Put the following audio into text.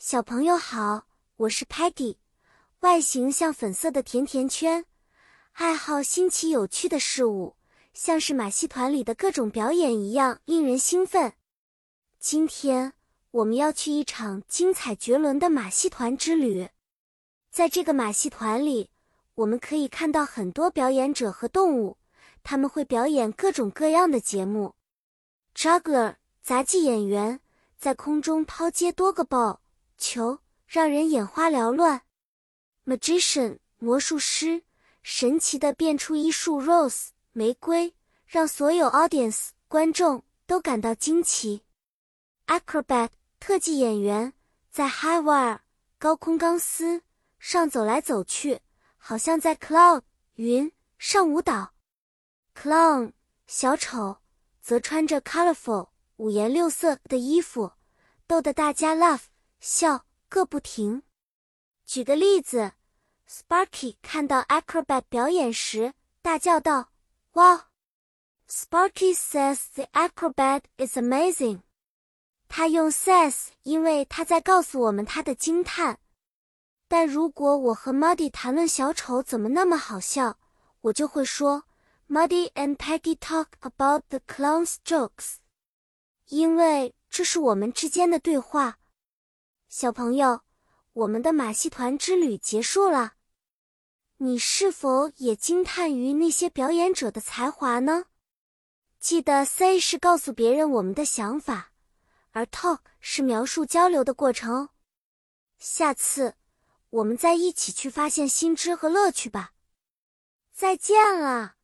小朋友好，我是 Patty，外形像粉色的甜甜圈，爱好新奇有趣的事物，像是马戏团里的各种表演一样令人兴奋。今天我们要去一场精彩绝伦的马戏团之旅，在这个马戏团里，我们可以看到很多表演者和动物，他们会表演各种各样的节目。Juggler 杂技演员在空中抛接多个 ball 球，让人眼花缭乱。Magician 魔术师神奇的变出一束 rose 玫瑰，让所有 audience 观众都感到惊奇。Acrobat 特技演员在 high wire 高空钢丝上走来走去，好像在 cloud 云上舞蹈。Clown 小丑。则穿着 colorful 五颜六色的衣服，逗得大家 laugh 笑个不停。举个例子，Sparky 看到 acrobat 表演时，大叫道：“Wow! Sparky says the acrobat is amazing。”他用 says，因为他在告诉我们他的惊叹。但如果我和 Muddy 谈论小丑怎么那么好笑，我就会说。Muddy and Peggy talk about the clown's jokes，因为这是我们之间的对话。小朋友，我们的马戏团之旅结束了，你是否也惊叹于那些表演者的才华呢？记得 say 是告诉别人我们的想法，而 talk 是描述交流的过程。下次我们再一起去发现新知和乐趣吧。再见了。